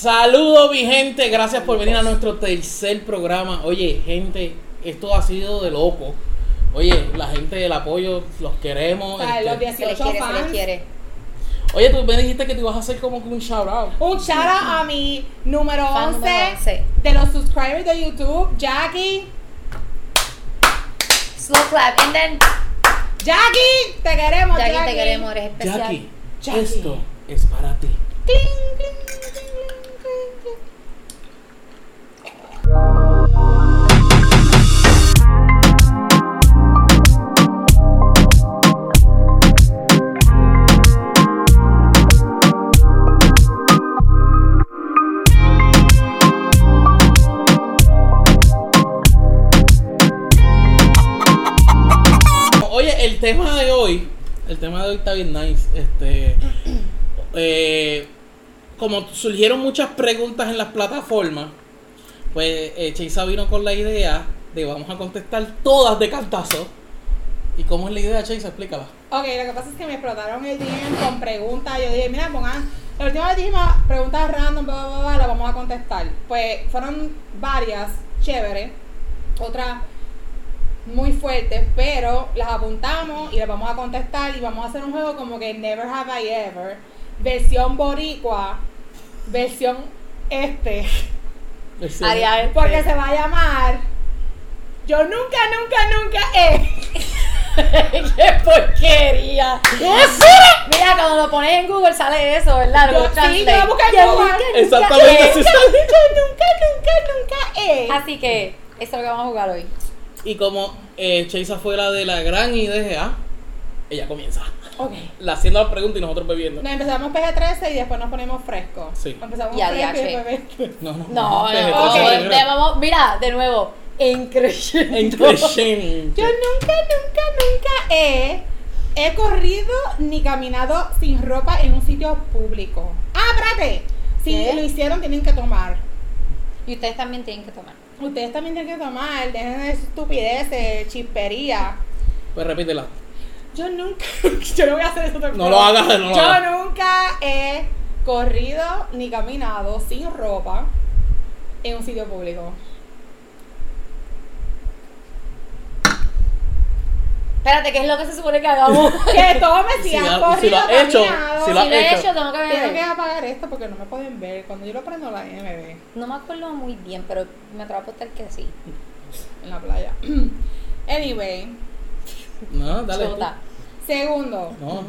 Saludos mi gente, gracias por venir a nuestro tercer programa. Oye, gente, esto ha sido de loco. Oye, la gente del apoyo, los queremos. Este- los 18 Se les quiere, se les fans. quiere. Oye, tú me dijiste que te ibas a hacer como que un shout out. Un shout out a mi número Fan 11, número 11. de los subscribers de YouTube, Jackie. Slow clap. And then, Jackie, te queremos, Jackie, Jackie. te queremos, eres especial. Jackie, Jackie. esto es para ti. Cling, cling, tema de hoy, el tema de hoy está bien nice. Este, eh, como surgieron muchas preguntas en las plataformas, pues eh, vino con la idea de vamos a contestar todas de cantazo. ¿Y cómo es la idea, Cheisa? Explícala. Ok, lo que pasa es que me explotaron el DM con preguntas. Yo dije, mira, pongan. La última vez dijimos preguntas random, bla, bla, bla, las vamos a contestar. Pues fueron varias, chéveres. Otras muy fuertes, pero las apuntamos y las vamos a contestar. Y vamos a hacer un juego como que Never Have I Ever. Versión boricua. Versión este. Porque se va a llamar. Yo nunca, nunca, nunca he. ¡Qué porquería! Mira, cuando lo pones en Google sale eso, ¿verdad? Yo- sí, yo voy a buscar Yo Google. nunca, nunca Exactamente, he. así Yo nunca, nunca, nunca he. Así que, eso es lo que vamos a jugar hoy. Y como eh, Cheisa fue la de la gran idea, ella comienza. Ok. La haciendo la pregunta y nosotros bebiendo. Nos empezamos PG-13 y después nos ponemos fresco. Sí. Empezamos Y fresco y después. No, no, No, no, te vamos, mira, de nuevo, en creciendo. En crescendo. Yo nunca, nunca, nunca he, he corrido ni caminado sin ropa en un sitio público. Ah, espérate. Si ¿Qué? lo hicieron, tienen que tomar. Y ustedes también tienen que tomar. Ustedes también tienen que tomar. Dejen de estupideces, chispería. Pues repítela. Yo nunca, yo no voy a hacer eso otra No lo hagas, no lo Yo hagas. nunca he corrido ni caminado sin ropa en un sitio público. Espérate, ¿qué es lo que se supone que hagamos? Que tome si Si has lo- si corrido lo has hecho, caminado. si si lo has lo he hecho. hecho, tengo que Tengo que ver. apagar esto porque no me pueden ver. Cuando yo lo prendo, la ve No me acuerdo muy bien, pero me atrevo a apostar que sí. en la playa. Anyway, No, dale. tú. Chuta. segundo. No.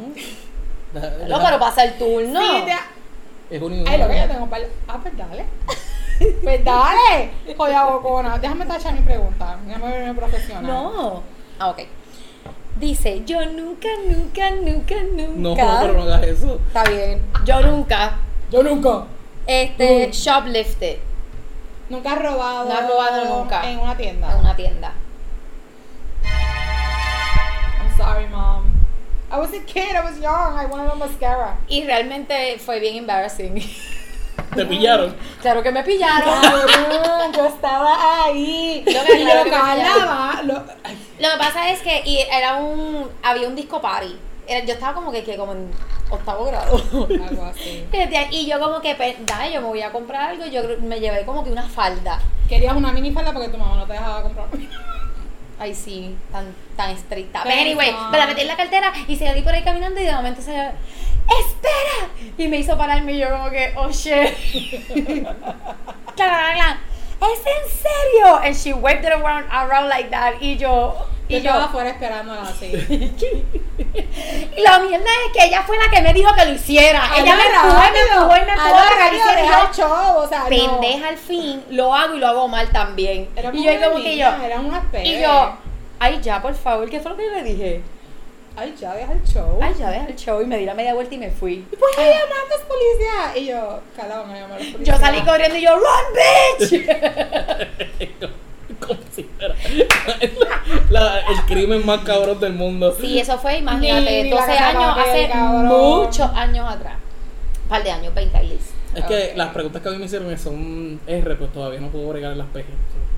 Da- No, pero pasa el turno. Te- Es un Ay, lo que yo tengo para. Ah, pues dale. pues dale. Joya bocona. Déjame tachar mi pregunta. Déjame verme profesional. No. Ah, ok. Dice, yo nunca, nunca, nunca, No, nunca. pero no hagas eso. Está bien. Yo nunca. Yo nunca. Este, Mm. shoplifted Nunca has robado. No has robado nunca. En una tienda. en una tienda. I'm sorry, mom. I was a kid. I was young. I wanted a mascara. Y realmente fue bien embarrassing. Te pillaron. claro que me pillaron. Cabrón, yo estaba ahí. Lo que- y lo que me lo- ay, Lo que pasa es que y era un había un disco party. Era- yo estaba como que, que como en octavo grado. Algo así. y yo como que, pe- dale, yo me voy a comprar algo. Yo creo- me llevé como que una falda. Querías una minifalda porque tu mamá no te dejaba comprar. Ay, sí, tan, tan estricta. Pero anyway, no. me la metí en la cartera y salí por ahí caminando y de momento se ¡Espera! Y me hizo pararme y yo como que, oh shit. ¿Es en serio? And she wiped it around, around like that. Y yo, Y yo afuera esperándola así. y la mierda es que ella fue la que me dijo que lo hiciera. ella me empujó, y me empujó y me empujó hazlo para que lo rápido, hiciera. Y deja yo, el show, o sea, no. pendeja al fin, lo hago y lo hago mal también. Era y yo como que yo, Era y yo, ay ya, por favor, ¿qué fue lo que yo le dije? Ay, ya deja el show. Ay, ya deja el show y me di la media vuelta y me fui. ¿Por qué llamantes policía? Y yo, Carla, vamos a llamar a los policías. Yo salí corriendo y yo, run, bitch. Como si fuera la- el crimen más cabrón del mundo. Sí, eso fue, imagínate, Ni- ni la 12 casa años, hace muchos años atrás. Un par de años, 20 at least. Es que las preguntas que a mí me hicieron son R, pues todavía no puedo bregar en las PG.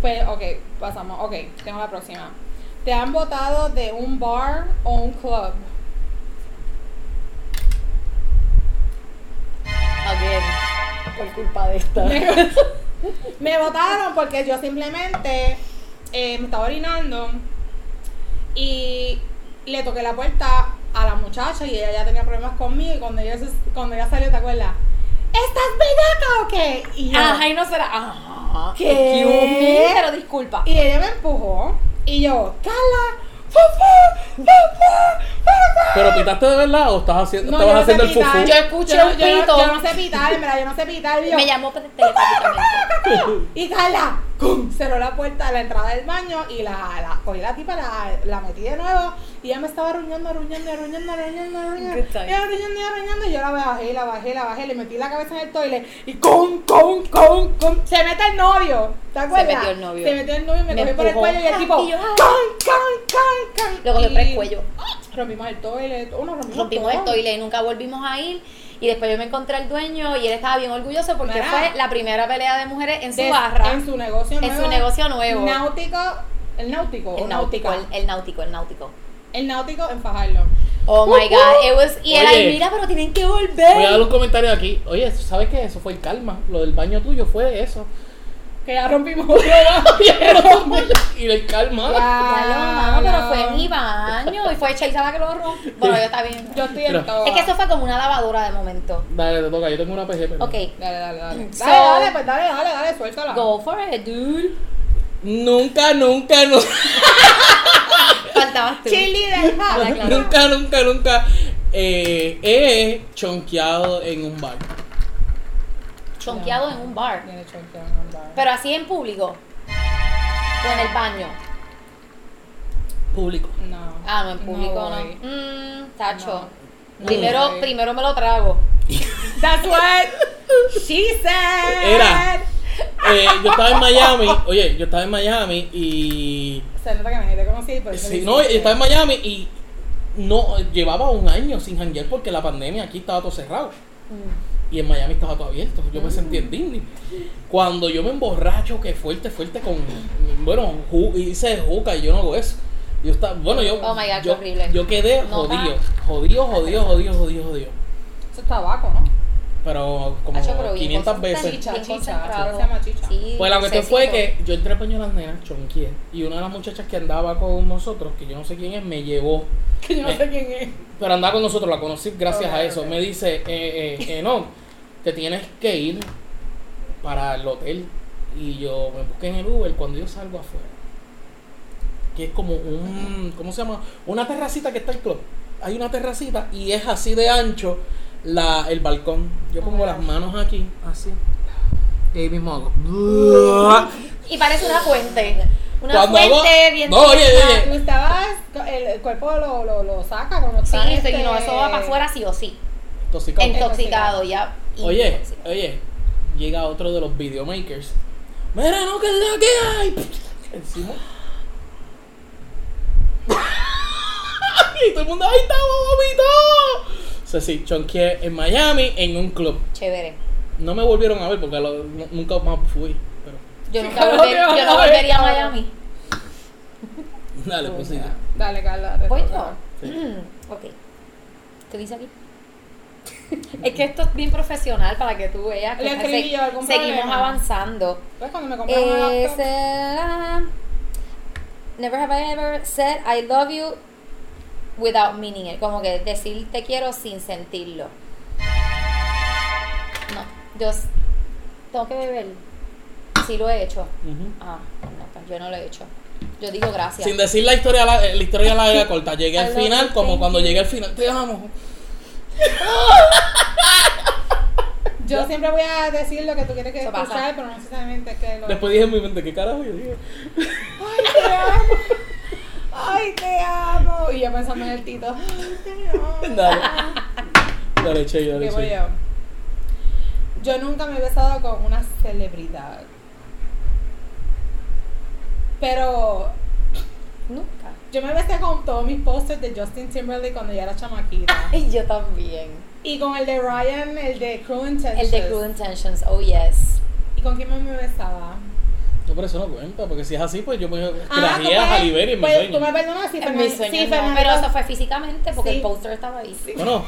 Pues, ok, pasamos. Ok, tengo la próxima. ¿Te han votado de un bar o un club? Again. por culpa de esta. Me, votaron porque yo simplemente eh, me estaba orinando y le toqué la puerta a la muchacha y ella ya tenía problemas conmigo y cuando ella, cuando ella salió, ¿te acuerdas? ¿Estás bellaca o qué? Y yo, Ajá, y no será. Ajá. ¿Qué? Me, pero disculpa. y ella me empujó y yo, Carla, fufu, fufu, fufu". ¿Pero pitaste de verdad o estás haciendo, No, estabas sé haciendo el fufu? Yo escuché Yo no- un yo no- pito. Yo no sé pitar, en verdad, yo no sé pitar. y yo, Me llamó telepáticamente. Y Carla, ¡cum! cerró la puerta de la entrada del baño y la, la cogí la tipa, la, la metí de nuevo y ella me estaba arruñando, arruñando, arruñando, arruñando, arruñando. Y arruñando, y arruñando. Y yo la bajé, la bajé, la bajé, le metí la cabeza en el toile y con, con, con, con. Se mete el novio. ¿Te acuerdas? metió el novio. Se metió el novio y me, Me cogió por el cuello y el tipo, Y yo, con, con, con, con. Luego le Y por el cuello. Rompimos el toile, uno rompimos, Rompimos el toile y nunca volvimos a ir. Y después yo me encontré al dueño y él estaba bien orgulloso porque fue la primera pelea de mujeres en su De- barra. En su negocio En nuevo. su negocio nuevo. Náutico. El náutico. el náutico, el náutico, el náutico. El náutico en Fajardo. Oh my god, it was, y ahí, Oye. mira, pero tienen que Voy a volver. dar un comentario aquí. Oye, ¿sabes qué? Eso fue el calma. Lo del baño tuyo fue eso. Que ya rompimos. y el calma. Ya lo pero fue mi baño y fue la que lo rompió. Bueno, yo está bien. Yo estoy en todo. Es que eso fue como una lavadora de momento. Dale, te toca. Yo tengo una PG. pero- Ok, Dale, dale, dale. So- dale, dale, pues dale, dale, dale, suéltala. go for it, dude. Nunca, nunca, no. Faltabas tú. Chili del house. claro. nunca, nunca, nunca eh, he chonqueado en un bar. Chonqueado en un bar. Viene chonqueado en un bar. Pero así en público. O en el baño. Público. No. Ah, no, en público no. voy. Mmm, tacho. No. Primero, primero me lo trago. That's what she said. Era. Eh, yo estaba en Miami. Oye, yo estaba en Miami y. Se nota que me te conocí, por eso Sí, no, estaba en Miami y no llevaba un año sin janguear porque la pandemia aquí estaba todo cerrado. Y en Miami estaba todo abierto. Yo me sentí en Disney. Cuando yo me emborracho, que fuerte, fuerte con. Bueno, ju- hice juca y yo no hago eso. Yo estaba, bueno, yo. Oh my God, qué yo, horrible. yo quedé No, jodido. Jodido, jodido, jodido, jodido, jodido. Eso es tabaco, ¿no? Pero como pero bien 500 concentrado, veces. Chicha, chicha, chicha. Sí, Pues la cuestión fue que yo entré de las nenas, chonquié, y una de las muchachas que andaba con nosotros, que yo no sé quién es, me llevó. Que yo no sé quién es. Pero andaba con nosotros, la conocí gracias a eso. Me dice, eh, eh, eh, no, te tienes que ir para el hotel. Y yo me busqué en el Uber cuando yo salgo afuera. Que es como un, ¿cómo se llama? Una terracita que está el club. Hay una terracita y es así de ancho la, el balcón. Yo pongo las manos aquí, así. Y ahí mismo hago. Y parece una fuente. Una Cuando hago- fuente bien No, oye, oye. Tú estabas, el, el cuerpo lo, lo, lo saca cuando Sí, este- no, eso va para afuera sí o sí. Intoxicado. Intoxicado, ya. Oye, Intoxicado. oye, llega otro de los videomakers. Mira, no, que es la que hay. Encima. y todo el mundo, ¡ay, está vomito! O sea, sí, chonqué en Miami en un club. Chévere. No me volvieron a ver porque lo- nu- nunca más fui. Pero, Yo nunca volver- yo no ver, volvería a. Miami. dale, pues sí. Dale, Carla. ¿Voy toca. yo? ok. ¿Qué dice aquí? es que esto es bien profesional para que tú veas que Le escribí yo, ¿algún seguimos problema? avanzando. Pues cuando me compraron una Eh, laptop, será- never have I ever said I love you without meaning it. Como que decir te quiero sin sentirlo. No, yo tengo que beber. Sí lo he hecho. Ah, no, pues yo no lo he hecho. Yo digo gracias. Sin decir la historia, la, la historia larga corta. Llegué I al final, you, como cuando you. llegué al final. Te amo. Yo siempre voy a decir lo que tú quieres que escuchar, pero no necesariamente que lo. Después dije en mi mente, ¿qué carajo yo dije? Ay, te amo. Ay, te amo. Y yo pensando en el Tito. Ay, te amo. Dale. Dale, Che, dale, ¿Qué voy Che. yo? Yo nunca me he besado con una celebridad. Pero Nunca. yo me besé con todos mis posters de Justin Timberlake cuando ya era chamaquita. Y yo también. Y con el de Ryan, el de Cruel Intentions. El de Cruel Intentions, oh yes. ¿Y con quién me besaba? No, pero eso no cuenta, porque si es así, pues yo me Ah, tú traje a Halle en mi pues, sueño. Tú me perdonas si En Fernan- mis sueños si no, Fernando- pero eso fue físicamente porque Sí. el póster estaba ahí. Bueno,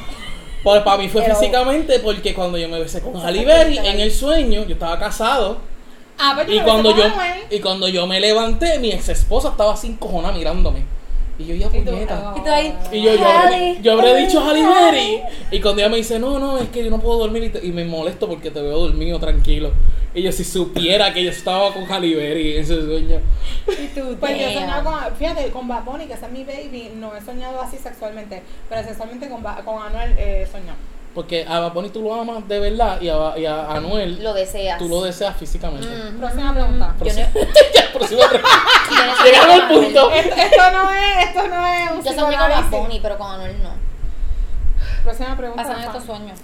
Pues para mí fue Pero- físicamente porque cuando yo me besé con Halle Berry en el sueño, yo estaba casado. Ah, pues Y cuando yo y cuando yo me levanté, mi ex esposa estaba así encojonada mirándome. Y yo ya puñeta. Y tú ahí, Y yo, yo, habré, yo habré dicho Halle. Berry. Y cuando ella me dice, no, no, es que yo no puedo dormir y, te- y me molesto porque te veo dormido tranquilo. Y yo si supiera que yo estaba con Halle Berry en ese sueño. Y tú, Pues yo he soñado con, fíjate, con Bad Bunny, que es mi baby, no he soñado así sexualmente, pero sexualmente con, Ba- con Anuel eh, he soñado. Porque a Bad tú lo amas de verdad y a, y a Anuel Lo deseas. tú lo deseas físicamente. Mm. Próxima pregunta. Yo no, Ya, próxima pregunta. no Llegaron al punto. Esto, esto no es, esto no es un Yo soñé con Bad. Bunny, pero con Anuel no. Próxima pregunta. Pasan estos sueños.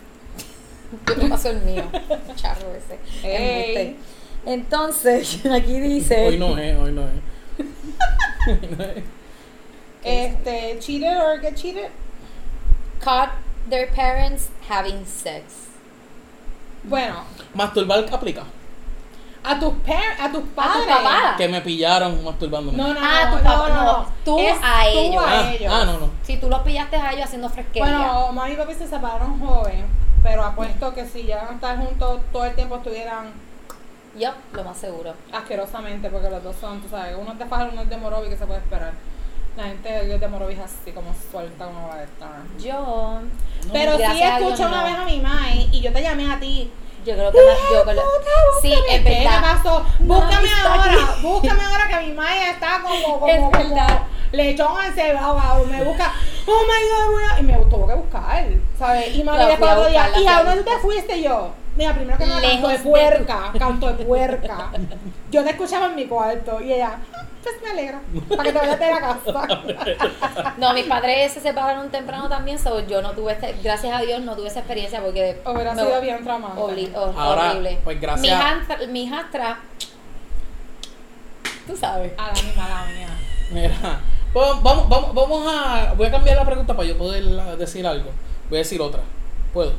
Yo te paso el mío. Charro ese. Entonces, aquí dice. Hoy no es, hoy no es. Hoy no es. Este, cheated or get cheated? Caught their parents having sex. Bueno, Masturbar aplica. a tus par a tus padres. papá. Que me pillaron masturbándome. No, no, no. Ah, tu no, papá, no, no. Tú Es a tú ellos. a ah, ellos. ah, no, no. Si tú los pillaste a ellos haciendo fresquería. Bueno, mami y papi se separaron joven, pero apuesto que si llegan a estar juntos todo el tiempo estuvieran Yup, lo más seguro. asquerosamente, porque los dos son, tú sabes, uno es de Fajardo, uno es de Morovi, que se puede esperar. La gente de Morovi es así como suelta como va a estar. Yo. Pero sí escuché una no. vez a mi mai y yo te llamé a ti. Yo creo que me- yo creo- Sí, es ¿Qué le verdad. pasó? No, Búscame ahora, búscame ahora que mi mai está como, como, Es como verdad. lechón encebado. Me busca, oh my god, voy a... y me tuvo que buscar, ¿sabes? Y mami La después fui a otro día, ¿y a dónde te fuiste yo? Mira, primero que nada, canto Lejos de de puerca, canto de puerca. Yo te escuchaba en mi cuarto y ella, "Ah, pues me alegra, para que te vayas de la casa. No, mis padres se separaron temprano también, so yo no tuve, este- gracias a Dios, no tuve esa experiencia porque Hubiera me- sido bien traumante. obli- Ahora, horrible. pues, gracias Mi a- hijastra, mi hijastra, tú sabes. A la misma la mía. Mira, pues, vamos, vamos, vamos a. Voy a cambiar la pregunta para yo poder ah, decir algo. Voy a decir otra. ¿Puedo?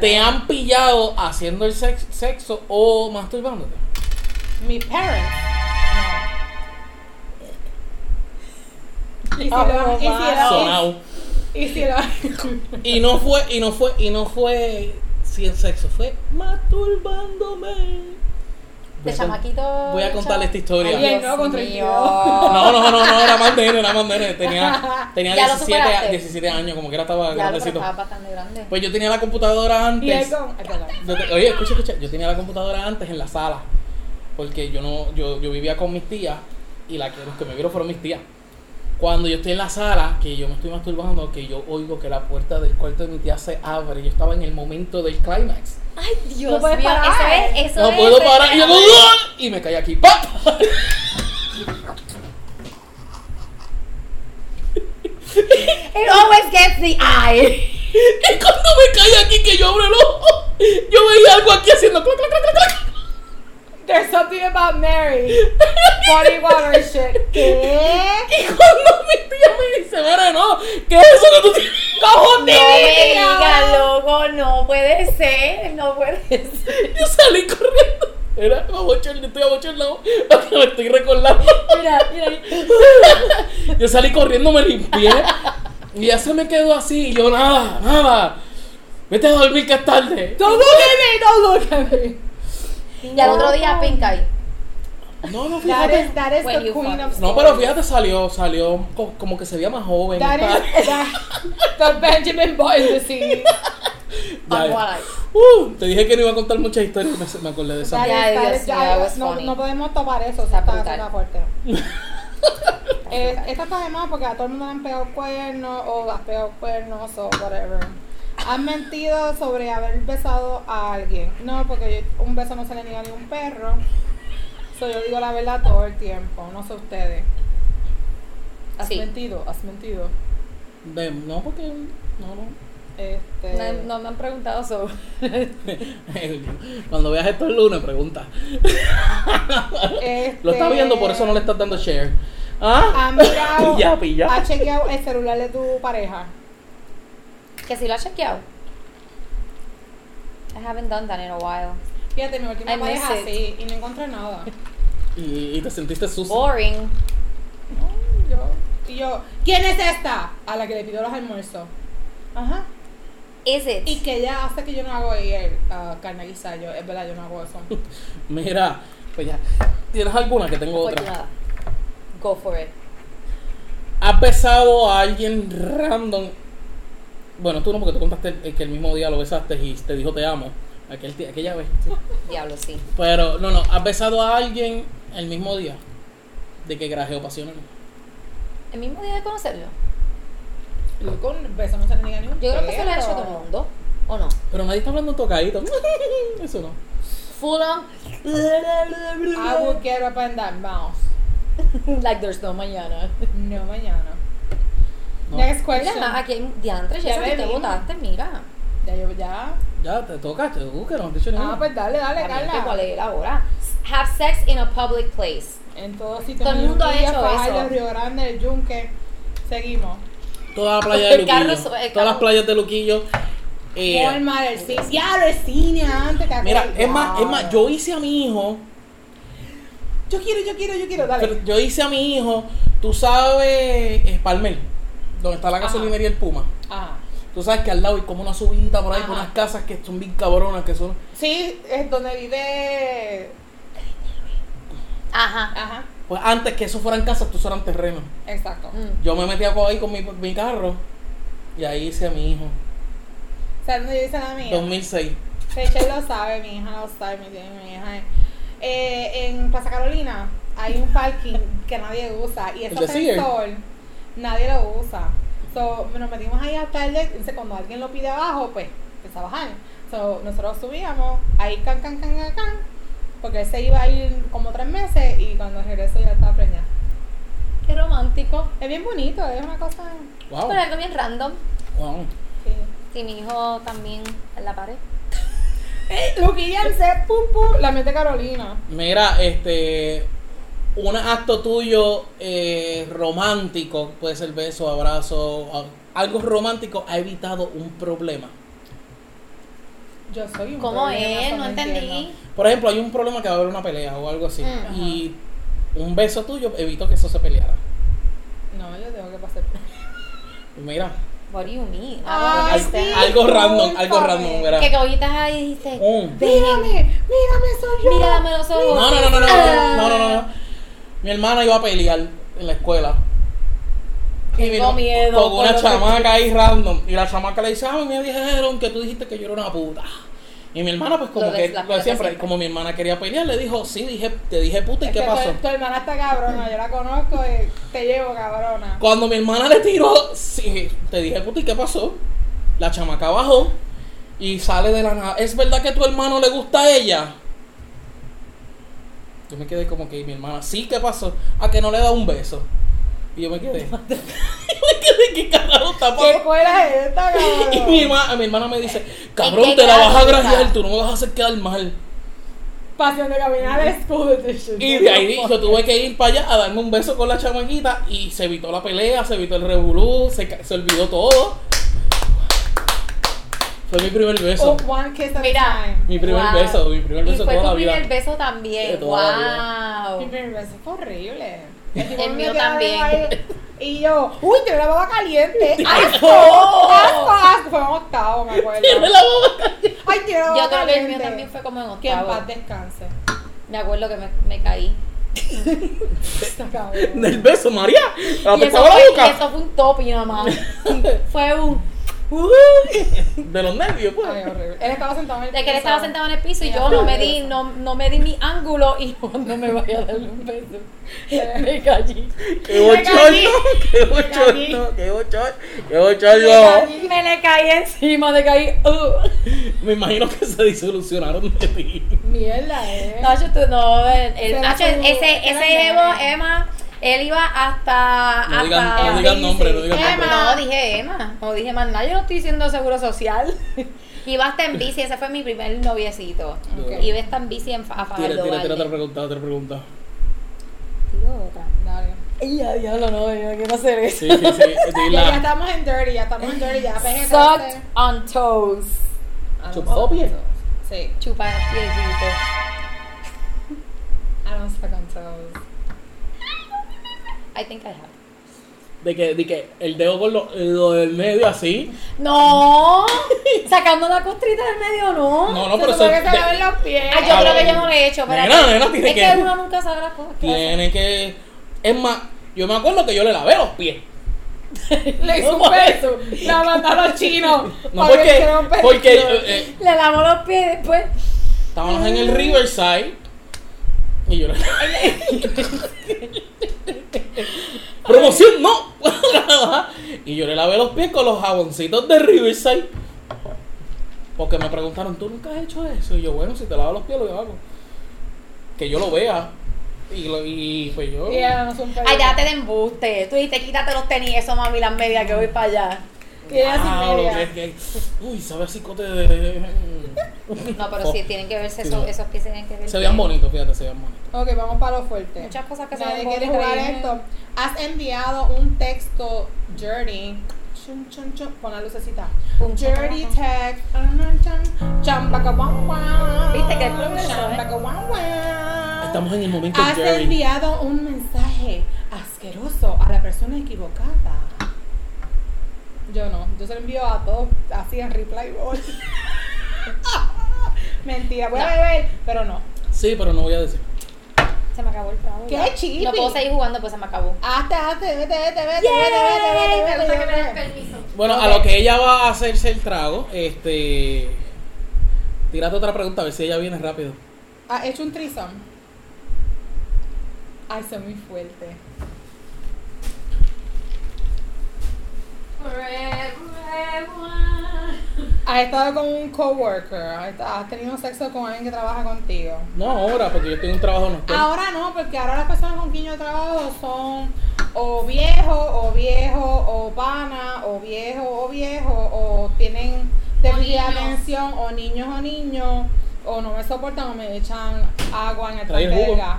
¿Te han pillado haciendo el sex- sexo o masturbándote? Mis parents. No. Y si lo, y si mamá. lo, Sonado. y si lo, Y no fue, y no fue, y no fue sin sexo, fue masturbándome. De chamaquito. voy a contarle esta historia. Ay, Bien, Dios ¿no? Con mío. 32. No, no, no, no, era más nene, era más nene. Tenía, tenía Ya lo 17, superaste. 17 años, como que era estaba Ya grandecito. estaba bastante grande. Pues yo tenía la computadora antes. Yo te- oye, escucha, escucha. Yo tenía la computadora antes en la sala. Porque yo no, yo, yo vivía con mis tías y la que, los que me vieron fueron mis tías. Cuando yo estoy en la sala, que yo me estoy masturbando, que yo oigo que la puerta del cuarto de mi tía se abre, yo estaba en el momento del clímax. Ay, Dios No puedes mío, parar. eso es, eso No es puedo parar y yo ¡ah! y me caí aquí. ¡Pap! It always gets the eye. Y cuando me caí aquí que yo abro el ojo, yo veía algo aquí haciendo clac, clac, clac, clac. There's something about Mary. Body water shit. ¿Qué? Y cuando mi tía me dice, mira, no, ¿qué es eso que tú tienes? ¡Cojo No me digas, loco, no puede ser, no puede ser. Yo salí corriendo. Era abochornado, estoy abochornado. me estoy recordando. Mira, mira. Yo salí corriendo, me limpié. Y ya se me quedó así. Y yo, nada, nada. Vete a dormir que es tarde. Don't look at me, don't look at me. Y al otro día, pink eye. No, no, That fíjate. is, that is the queen of No, pero fíjate, salió, salió co- como que se veía más joven. That is that, the Benjamin Button disease. Uh, te dije que no iba a contar muchas historias. Me, me acordé de esa. That that Dios that that is- was no, no podemos topar eso, Está está, fuerte. Eh, esta está de más porque a todo el mundo le han pegado cuernos o has pegado cuernos o whatever. ¿Has mentido sobre haber besado a alguien? No, porque yo- un beso no se le niega ni a un perro. So, yo digo la verdad todo el tiempo, no sé ustedes. ¿Has Sí. mentido? ¿Has mentido? De- no, porque. No, no. Este, No, no me han preguntado sobre. Cuando veas esto el lunes, pregunta. este, Lo estás viendo, por eso no le estás dando share. ¿Ah? ¿Has mirado, Pilla, pilla. has chequeado el celular de tu pareja? Que si lo has chequeado. I haven't done that in a while. Fíjate, mi última I pareja it. sí, y no encontré nada. Y, y te sentiste sucio. Boring. No, yo, y yo, ¿quién es esta? A la que le pido los almuerzos. Ajá. is it? Y que ella hace que yo no hago ahí el uh, carne guisada. Yo, es verdad, yo no hago eso. Mira, pues ya. ¿Tienes alguna? Que tengo otra. nada. Go for it. ¿Has besado a alguien random? Bueno, tú no, porque tú contaste el- que el mismo día lo besaste y te dijo te amo. Aquel, aquella vez. sí. Diablo, sí. Pero, no, no. ¿Has besado a alguien el mismo día? De que grajeo pasional. El mismo día de conocerlo. Yo con beso no se le niega ni un Yo creo que se lo ha hecho todo el mundo. ¿O no? Pero nadie está hablando tocadito. Eso no. Full on. I would get up in that mouth. like there's no mañana. No mañana. No. Next question. Mira, aquí hay diantre, Ya tú te votaste, mira. Ya yo, ya. Ya, te toca, te busca, no has dicho nada. Ah, pues dale, dale, Carla. ¿Cuál es la hora? Have sex in a public place. En todos sitios. Todo el en mundo ha hecho eso. Río Grande, el Yunque. Seguimos. Toda la playa de El Luquillo. el Todas las playas de Luquillo. Eh, Walmart, el cine. Ya, el cine antes. ¿te mira, es más, es más, yo hice a mi hijo. Yo quiero, yo quiero, yo quiero, dale. pero yo hice a mi hijo, tú sabes, Palmer, donde está la gasolinería El Puma. Ajá. Tú sabes que al lado hay como una subida por ahí, con unas casas que son bien cabronas, que son. Sí, es donde vive. Ajá. Ajá, Pues antes que eso fueran casas, tú eran terrenos. exacto. Mm. Yo me metí ahí con mi, mi carro y ahí hice a mi hijo. ¿Sabes dónde vive la mía? 2006. Rachel lo sabe, mi hija lo sabe, mi, mi hija. Eh, en Plaza Carolina hay un parking que nadie usa y ese ascensor nadie lo usa. So, nos metimos ahí hasta el entonces cuando alguien lo pide abajo, pues empieza a bajar. So, nosotros subíamos, ahí can, can, can, can, can, porque él se iba a ir como tres meses y cuando regresó ya estaba preñada. Qué romántico. Es bien bonito, es una cosa... Wow. Pero algo bien random. wow. Sí. Sí, mi hijo también en la pared. Eh, Luquilla, se pum, pum, la mente Carolina. Mira, este. Un acto tuyo eh, romántico, puede ser beso, abrazo, algo romántico, ha evitado un problema. Yo soy un ¿Cómo problema, es? No entiendo. entendí. Por ejemplo, hay un problema que va a haber una pelea o algo así. Mm. Y un beso tuyo evitó que eso se peleara. No, yo tengo que pasar. Mira, What do you mean? I don't Ay, al- understand. sí. algo random, algo random, verá. Que cogitas ahí dijiste, Mm. Mírame, mírame, soy yo. mírame los ojos. No, no, no, no, no, Ah. no, no, no, no. Mi hermana iba a pelear en la escuela. Y Tengo miedo con una que- chamaca ahí random. Y la chamaca le dice, ay, me dijeron que tú dijiste que yo era una puta. Y mi hermana, pues como Lo que, lo siempre, siempre. como mi hermana quería pelear, le dijo, sí, dije, te dije puta, ¿y Es qué que pasó? Tu, tu hermana está cabrona, yo la conozco y te llevo cabrona. Cuando mi hermana le tiró, sí, te dije puta, ¿y qué pasó? La chamaca bajó y sale de la nada. ¿Es verdad que tu hermano le gusta a ella? Yo me quedé como que ¿y mi hermana, sí, ¿qué pasó? A que no le da un beso. Y yo me quedé. yo me quedé, ¿qué carajo está ¿Qué escuela es esta, Y cabrón? mi, hermana, mi hermana me dice, cabrón, te la vas a grajear, tú no me vas a hacer quedar mal. Pasión de caminar es. Y de ahí yo tuve que ir para allá a darme un beso con la chamaquita y se evitó la pelea, se evitó el revolú, se, se olvidó todo. Fue mi primer beso. Oh, one kiss at Mira. time. Mi primer Wow. beso, mi primer Y beso de fue toda la tu vida. primer beso también. Wow. Mi primer beso fue horrible. El mío también. ahí, Y yo, uy, tiene la baba caliente. ¡Asco! ¡Asco! ¡Asco, asco! Fue en octavo, me acuerdo. Tiene la boca. Ay, tiene la Yo baba creo que el caliente. mío también fue como en Que en octavo. paz descanse. Me acuerdo que me, me caí. Del beso, María. La Y eso, fue, la y boca. eso fue un topi nada más. fue un... De los nervios, pues. Ay, horrible. Él estaba sentado en el De que él piso. estaba sentado en el piso y yo no me di, no, no me di mi ángulo y cuando me vaya a darle un beso. Me caí. Qué Me bochorno, qué bochorno, qué bochorno, qué Me bochorno. Me le caí encima, de caí. Uh. Me imagino que se disolucionaron de ti. Mierda, eh. Nacho, tú no, el, el- Nacho, tú- ese, ese. Evo, Emma, él iba hasta. No digan, hasta no digan nombre, no digan Emma. nombre. No, dije Emma, no dije más nada, yo no estoy diciendo seguro social. Iba hasta en bici, ese fue mi primer noviecito. Ok. Iba hasta en bici en, a Fajardo Tira, tira, tira otra pregunta, otra pregunta. Tiro otra. Dale. Ay, ya, diablo, no, yo no quiero hacer eso. Sí, sí, sí. Ya, ya estamos en dirty, ya estamos en dirty, ya PG-13. Sucked on toes. I don't ¿Chupado suck pie? on toes. Sí, Chupa piecito. I don't suck on. I think I have. De que, de que el dedo con lo, lo del medio así. No, sacando la costrita del medio, no. No, no, Se pero eso que los pies. Ay, yo Ah, creo que yo no lo he hecho, pero Nena, nena, tiene es que, que- uno nunca sabe las cosas. Tiene que. Es más, yo me acuerdo que yo le lavé los pies. Le hizo un beso. La mandó a los chinos. No, porque. Porque eh, eh, Le lavó los pies después. estábamos en el Riverside. Y yo le No. y yo le lavé los pies con los jaboncitos de Riverside. Porque me preguntaron, ¿tú nunca has hecho eso? Y yo, bueno, si te lavas los pies, lo hago. Que yo lo vea. Y, lo, y pues yo. Y ella no ya te de embuste. Tú dijiste, quítate los tenis, eso mami, las medias que voy para allá. Ah, media. que- que- uy, sabe así cote de. No, pero sí, tienen que verse esos, esos pies, tienen que verse. Se vean bonitos, fíjate, se vean bonitos. Ok, vamos para lo fuerte. Muchas cosas que se Nadie ven quiere bonitas jugar esto. Has enviado un texto dirty. Chun, chun, chun. Pon la lucecita. Pum, Dirty chun, text. Champacaguan, Viste que es progreso, ¿eh? Estamos en el momento Has dirty. enviado un mensaje asqueroso a la persona equivocada. Yo no, yo se lo envío a todos así en reply all. Mentira, voy no. a beber, pero no. Sí, pero no voy a decir. Se me acabó el trago. ¡Qué ya. chipi! No puedo seguir jugando, pues se me acabó. Hasta, hasta, vete, vete, vete, vete, vete, vete, vete. Bueno, okay. a lo que ella va a hacerse el trago, este. Tirate otra pregunta, a ver si ella viene rápido. Ah, ¿Ha hecho un trisón? Ay, soy muy fuerte. ¿Has estado con un coworker? ¿Has est- ¿Has tenido sexo con alguien que trabaja contigo? No ahora, porque yo tengo un trabajo nocturno. Ahora no, porque ahora las personas con quien yo trabajo son o viejo, o viejo, o pana, o viejo, o viejo, o tienen déficit de atención, o niños o niños, o no me soportan o me echan agua en el tanque de jugo. gas.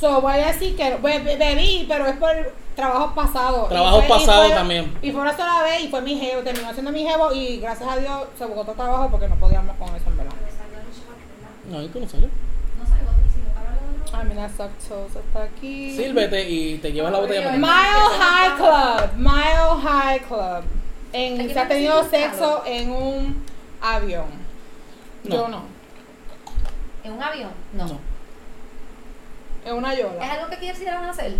So, voy a decir que be- be- bebí, pero es por trabajos pasados. Y Trabajos y pasados también. Y fue una sola vez y fue mi jevo, terminó siendo mi jevo y gracias a Dios se buscó otro trabajo porque no podíamos con eso en verdad. No, ahí tú no sales. Ay, mira, Suctose está aquí. Sírvete y te llevas la botella. para Mile. High Club, Mile High Club. En, se ha no tenido sexo en un avión. Yo no. ¿En un avión? No. No. En una ¿Es yola. algo que quisieran hacer?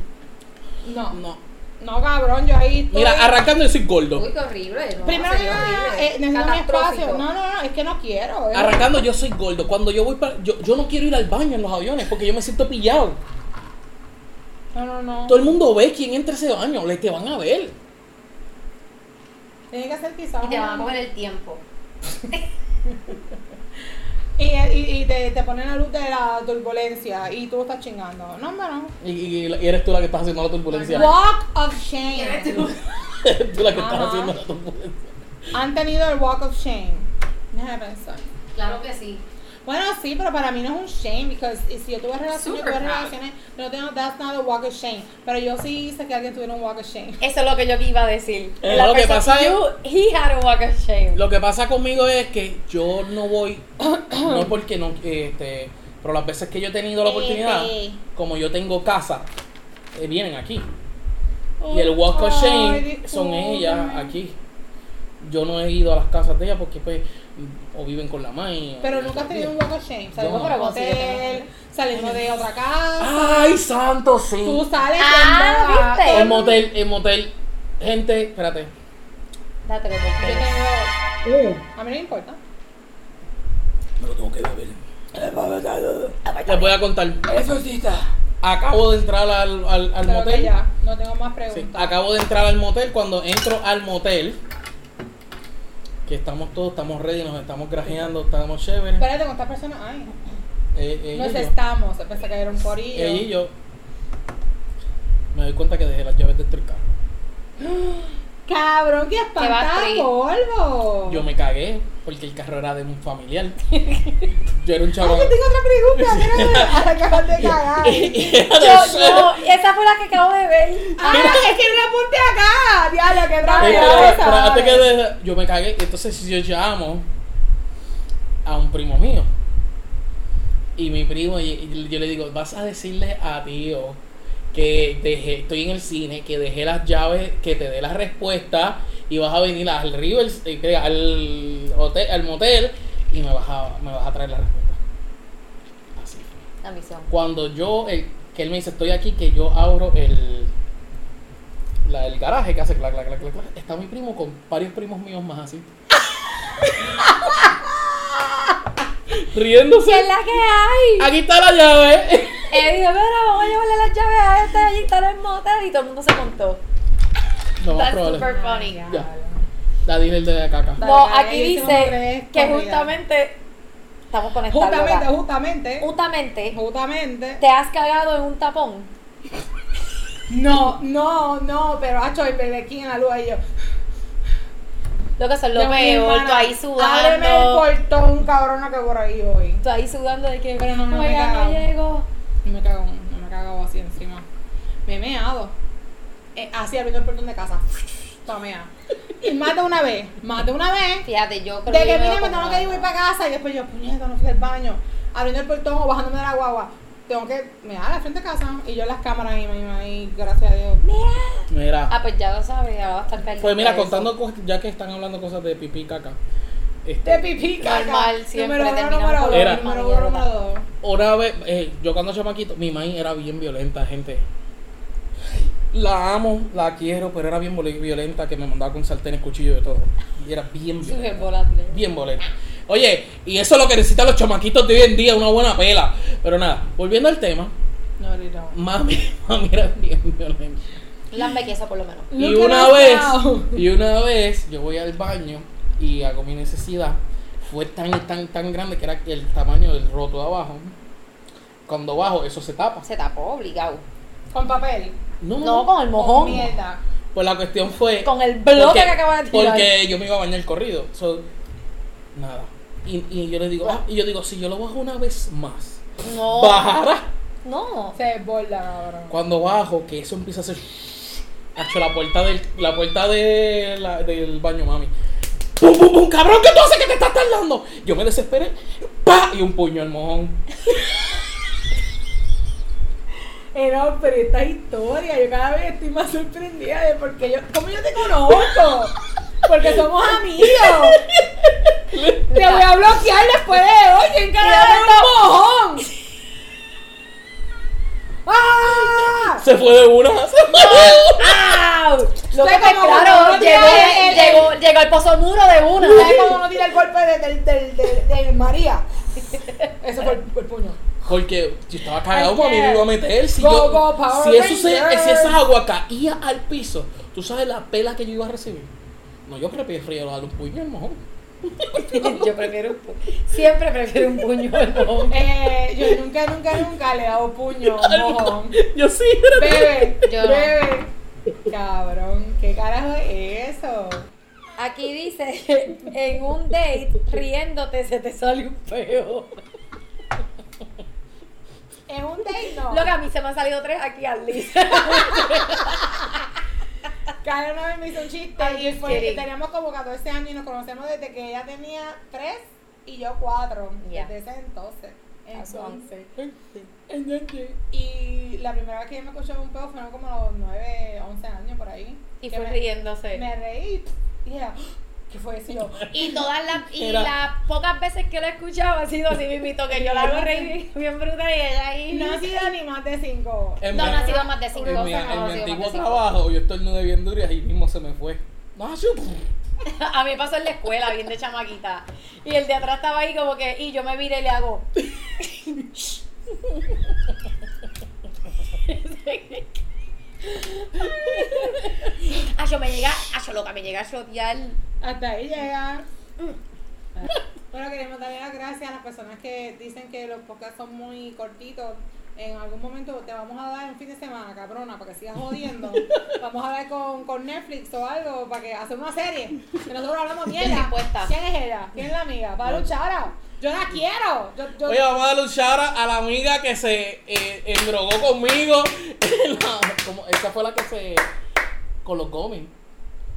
No. No. No, cabrón, yo ahí estoy. Mira, arrancando yo soy gordo. Uy, qué horrible. No, Primero que nada, eh, necesito mi espacio. No, no, no, es que no quiero. eh. Arrancando yo soy gordo. Cuando yo voy para. Yo, yo no quiero ir al baño en los aviones porque yo me siento pillado. No, no, no. Todo el mundo ve quién entra a ese baño. Le te van a ver. Tiene que ser quizás. Y te van a coger el tiempo. Y, y, y te, te ponen la luz de la turbulencia y tú estás chingando. No, hombre, no. Y, y- y eres tú la que estás haciendo la turbulencia. Walk of shame. Eres tú la que estás Ajá. haciendo la turbulencia. Han tenido el walk of shame. Déjame pensar. Claro que sí. Bueno, sí, pero para mí no es un shame, because si yo tuve relaciones, Super tuve relaciones, no tengo, that's not a walk of shame. Pero yo sí hice que alguien tuviera un walk of shame. Eso es lo que yo iba a decir. Eh, La lo que pasa es- you- he had a walk of shame. Lo que pasa conmigo es que yo no voy, no es porque no, este, pero las veces que yo he tenido la oportunidad, Este. como yo tengo casa, eh, vienen aquí. Y el walk of shame Ay, son ellas aquí. Yo no he ido a las casas de ellas porque pues o viven con la mãe. Pero nunca has tenido un walk of shame. Salimos No. de un hotel, salimos de otra casa. Ay, santo, sí. Tú sales Ah. ¿viste? El motel, el motel. Gente, espérate. Dátelo Yo porque. tengo. A mí no me importa. Me lo tengo que beber. Les voy a contar. Acabo de entrar al, al, al que motel. ya, no tengo más Sí, preguntas. acabo de entrar al motel. Cuando entro al motel, que estamos todos, estamos ready, nos estamos grajeando, estamos chéveres. Espérate, ¿cuántas personas hay? Eh, ella, Nos y yo, estamos. Pensé que era un corillo. ella y yo. Me doy cuenta que dejé las llaves dentro del carro. Cabrón, que espanta trip. polvo. Yo me cagué porque el carro era de un familiar. Yo era un Ay, chaval. yo tengo otra pregunta. Acabas de cagar. Yo, no, esa fue la que acabo de ver. Ah, es que no la apunté acá. Diablo, pero antes que de- yo me cagué, entonces yo llamo a un primo mío. Y mi primo, y, y yo le digo, vas a decirle a tío que dejé, estoy en el cine, que dejé las llaves, que te dé la respuesta y vas a venir al River, eh, al hotel, al motel y me vas a, me vas a traer la respuesta. Así fue. La misión. Cuando yo, el- que él me dice, estoy aquí, que yo abro el, la, el garaje que hace clac, clac, clac, clac, clac, está mi primo con varios primos míos más así. Riéndose. ¿Qué es la que hay? Aquí está la llave. Él dijo, mira, vamos a llevarle las llaves a este allí está en el motel y todo el mundo se montó. No, That's probable. super funny. Ya. La dile el de la caca. No, aquí dice que justamente estamos conectados. Justamente, loca. justamente. Justamente Justamente. te has cagado en un tapón. No, no, no, pero hacho el bebé aquí en la luz y yo. Lo que son lo peor, tú ahí Ábreme el sudando. portón, cabrona, que por ahí voy. Tú ahí sudando de que Pero no, no me "Oiga, cago". no llego. No me cago, no me cago así encima. Me he meado. Eh, así abriendo el portón de casa. Toda mea. Y más de una vez, más de una vez. Fíjate, yo creo De que vine veo me tengo que ir para casa y después yo, puñeta, no fui al baño. Abriendo el portón o bajándome de la guagua. Tengo que me da la frente de casa y yo las cámaras y, y, y gracias a Dios. Mira. Ah, pues ya lo sabes, ahora va a estar pendiente Pues mira, de contando cosas, ya que están hablando cosas de pipí y caca. De Este, pipí, caca. Normal, siempre número uno, número dos, número uno, número dos. una vez, eh, yo cuando chamaquito, mi maíz era bien violenta, gente. La amo, la quiero, pero era bien violenta, que me mandaba con sartenes, cuchillos de todo. Y era bien Súper violenta. volátil. Bien violenta. Oye, y eso es lo que necesitan los chamaquitos de hoy en día, una buena pela. Pero nada, volviendo al tema, No, no. mami, mami era bien violenta. Lambe queso por lo menos. Y una vez, y una vez yo voy al baño y hago mi necesidad. Fue tan tan tan grande que era el tamaño del roto de abajo. Cuando bajo, eso se tapa. Se tapó obligado. Con papel. No, no, No, no. con el Con mojón. mierda. Pues la cuestión fue. Con el bloque que acaba de tirar. Porque yo me iba a bañar corrido. So, nada. Y, y yo le digo, ah, y yo digo, si yo lo bajo una vez más, No. bajará. No. Se desborda, cabrón. Cuando bajo, que eso empieza a hacer. Hacho, la puerta del, la puerta de la- del baño, mami. ¡Pum, pum, pum! ¡Cabrón, qué tú haces que te estás tardando! Yo me desesperé. ¡Pa! Y un puño al mojón. Eh, no, pero esta historia, yo cada vez estoy más sorprendida de porque yo, ¿cómo yo te conozco? Porque somos amigos. Te voy a bloquear después de hoy. ¿Quién carajo es un mojón? ¡Ah! Se fue de una. Se fue de una. ¡Au! Lo Sé que claro, llegó, el- llegó, llegó el pozo muro de una. ¿Sabes cómo uno tira el golpe de, del del del del María? Fue el, fue el puño. Porque yo estaba cagado, mami, me iba a meter. Si, Go, yo, go, si, eso se, si esa agua caía al piso, ¿tú sabes la pela que yo iba a recibir? No, yo prefiero darle un puño al mojón. Yo prefiero un puño. Siempre prefiero un puño al mojón. Eh, yo nunca, nunca, nunca le he dado puño a un mojón. Yo sí, pero- Bebe, Yo no. bebe. Cabrón, ¿qué carajo es eso? Aquí dice, en un date, riéndote se te sale un peo. En un date no. Lo que a mí se me han salido tres aquí al Liz. Karen una vez me hizo un chiste y fue que teníamos como 14 años y nos conocemos desde que ella tenía 3 y yo 4. Yeah. Desde ese entonces. Entonces. Y la primera vez que ella me escuchó un peo fueron como los 9, 11 años por ahí. Y fue me- riéndose. Me reí y era, ¿qué fue eso? Y todas las, y Era- las pocas veces que lo he escuchado ha sido así mismito, que yo la hago reír bien, brutal y ella ahí. no ha sido ni más de 5. En No, mi- no ha sido más de cinco. En mi, no, no ha en mi sido más de antiguo cinco. trabajo, yo estornudé bien duro y ahí mismo se me fue. No, A mí me pasó en la escuela, bien de chamaquita. Y el de atrás estaba ahí como que, y yo me viré y le hago. Yo me llega, ah, yo loca, me llega a shotear. Hasta ahí llega. Bueno, queremos darle las gracias a las personas que dicen que los podcasts son muy cortitos. En algún momento te vamos a dar un fin de semana, cabrona, para que sigas jodiendo. Vamos a hablar con, con Netflix o algo para que hacer una serie. Que nosotros hablamos mierda. ¿Quién es ella? ¿Quién es la amiga? Para luchar ahora. Yo la quiero. Yo, yo, Oye, vamos a out a la amiga que se eh, endrogó conmigo. La- como, esa fue la que se. con los gomis.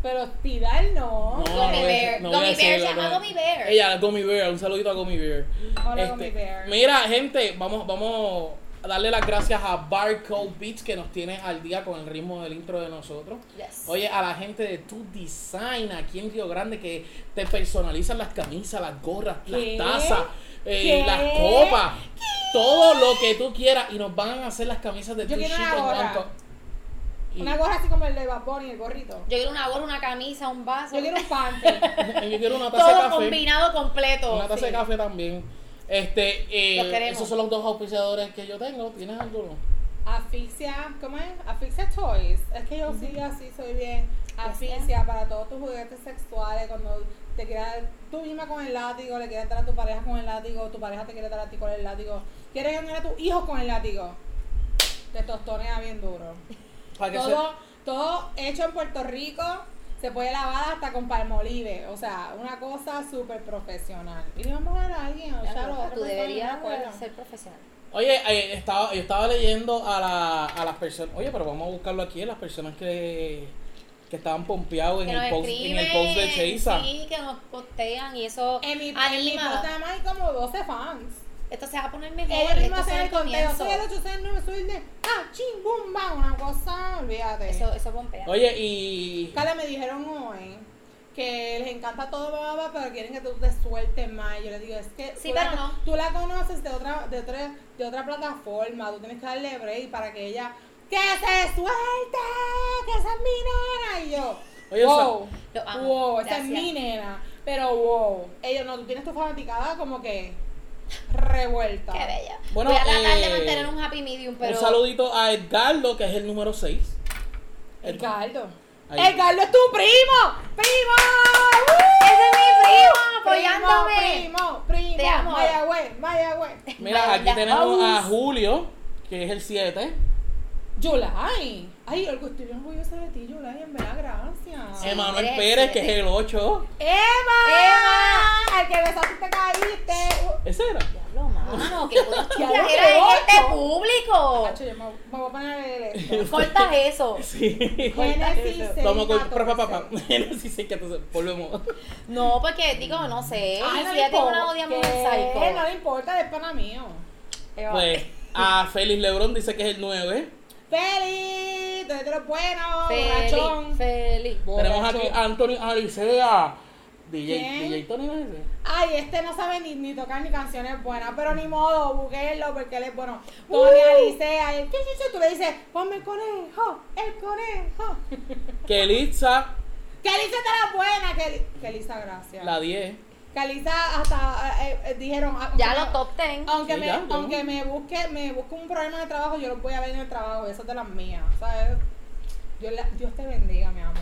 pero tirar no. No, Gummy Bear. no Gummy Bear, llama. Gummy Bear. Ella, Gummy Bear, un saludito a Gummy Bear. Hola, Este, Gummy Bear. Mira, gente, vamos, vamos darle las gracias a Barcode Beats que nos tiene al día con el ritmo del intro de nosotros. Yes. Oye, a la gente de Tu Design aquí en Río Grande que te personalizan las camisas, las gorras, ¿Qué? las tazas, eh, las copas, todo lo que tú quieras y nos van a hacer las camisas de Yo Tu quiero una en gorra. y- Una gorra así como el de Bad Bunny, el gorrito. Yo quiero una gorra, una camisa, un vaso. Yo quiero un panty. Yo quiero una taza de todo café. combinado completo. Una taza de café también. Este, eh, esos son los dos auspiciadores que yo tengo. ¿Tienes alguno? Asfixia, ¿cómo es? Asfixia Toys. Es que yo sí así soy bien. Asfixia para todos tus juguetes sexuales. Cuando te quieras, tú misma con el látigo, le quieres dar a tu pareja con el látigo, tu pareja te quiere dar a ti con el látigo. Quieres ganar a tu hijo con el látigo. Te tostonea bien duro. Todo, todo hecho en Puerto Rico. Se puede lavar hasta con palmolive. O sea, una cosa súper profesional. Y le vamos a dar a alguien. O sea, otra tú deberías ser profesional. Oye, eh, estaba, yo estaba leyendo a, la, a las personas. Oye, pero vamos a buscarlo aquí, las personas que, que estaban pompeados en el, post, en el post de Cheisa. Sí, que nos postean y eso En mi, en mi anima. post hay como 12 fans. Esto se va a poner mejor. Ellos mismos hacen el conteo. Soy el 869, soy el de. Ah, ching. Una cosa, olvídate. Eso, eso pompea. Oye, y. Carla, me dijeron hoy que les encanta todo, bla, pero quieren que tú te sueltes más. Yo les digo, es que Sí, tú, pero la, no. tú la conoces de otra, de, otra, de otra plataforma. Tú tienes que darle break para que ella. ¡Que se suelte! ¡Que esa es mi nena! Y yo. Oye, wow, Lo amo. wow, esa es mi nena. Pero wow, ellos no, tú tienes tu fanaticada como que revuelta. Qué bella. Bueno, Voy a tratar eh, de mantener un happy medium, pero. Un saludito a Edgardo, que es el número 6. Edgardo. Ahí. Edgardo es tu primo. ¡Primo! ¡Ese es mi primo! Apoyándome. Primo, primo. Amo. Mayagüez, Mayagüez. Mira, aquí tenemos a. Julio, que es el 7. Yulai. Ay, algo estoy bien orgullosa de ti, Yulai, en verdad, gracias. Sí. Emanuel eres Pérez, que es el 8. ¡Emma! Emma. El que besaste te caíste. ¿Ese era? Diablo, mano, lo eran en este público. Hacho, yo me, me voy a poner el esto. Cortas eso. Sí. Génesis Vamos con 6, papá, papá. 14. Génesis 6, 14. Volvemos. No, porque digo, no sé. Ay, no si ya tengo importa. una odia muy ¿Qué? psycho. No le importa, es pana mío. Pues a Félix Lebrón dice que es el 9. ¡Feliz! ¡Tú eres bueno! Feliz, ¡Borrachón! feliz. Tenemos aquí a Anthony Alicea. DJ, ¿Quién? DJ Tony, ¿no es ese? Ay, este no sabe ni, ni tocar ni canciones buenas, pero ni modo, búsquenlo porque él es bueno. Tony Alicea, y chu, chu, chu, tú le dices, ponme el conejo, el conejo. Kelitza, Que Elisa está la buena, Elisa, gracias. la 10. Elisa hasta eh, eh, dijeron, ah, Ya aunque- los top ten. Aunque, Sí, me, ya, aunque me busque me busque un problema de trabajo, yo lo voy a ver en el trabajo, eso es de las mías, ¿sabes? Dios, la- Dios te bendiga, mi amor.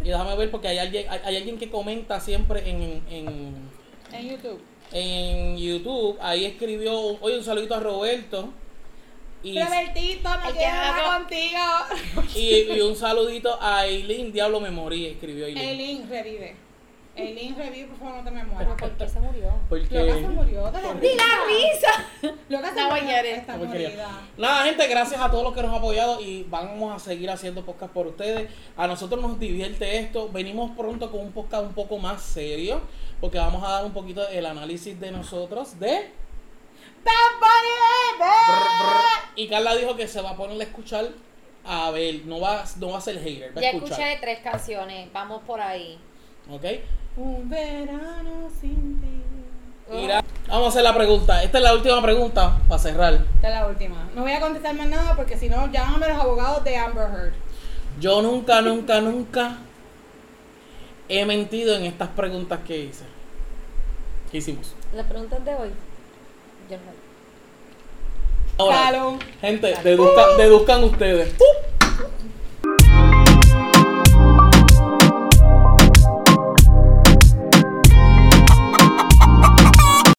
Y déjame ver porque hay alguien, hay, hay alguien que comenta siempre en, en, En YouTube. en YouTube. Ahí escribió, oye, un saludito a Roberto. Y, Robertito, que quiero hablar contigo. y, y un saludito a Eileen, Diablo me morí, escribió Eileen. Eileen, revive. Eileen, revive, por favor, no te me mueras. ¿Pero por qué se murió? Porque... Loca se murió de la ¡Ni la risa! Loca se murió. Está morida. Nada, gente, gracias a todos los que nos han apoyado y vamos a seguir haciendo podcast por ustedes. A nosotros nos divierte esto. Venimos pronto con un podcast un poco más serio porque vamos a dar un poquito el análisis de nosotros de... Y Carla dijo que se va a poner a escuchar a ver, no va, no va a ser hater, va a Ya escuchar. escuché tres canciones. Vamos por ahí. ¿Ok? Un verano sin ti. Mira, vamos a hacer la pregunta. Esta es la última pregunta para cerrar. Esta es la última. No voy a contestar más nada porque si no, llámame a los abogados de Amber Heard. Yo nunca, nunca, nunca he mentido en estas preguntas que hice. ¿Qué hicimos? Las preguntas de hoy. Yo no. Ahora, Salud. gente, deduzcan, deduzcan ustedes. ¡Pup!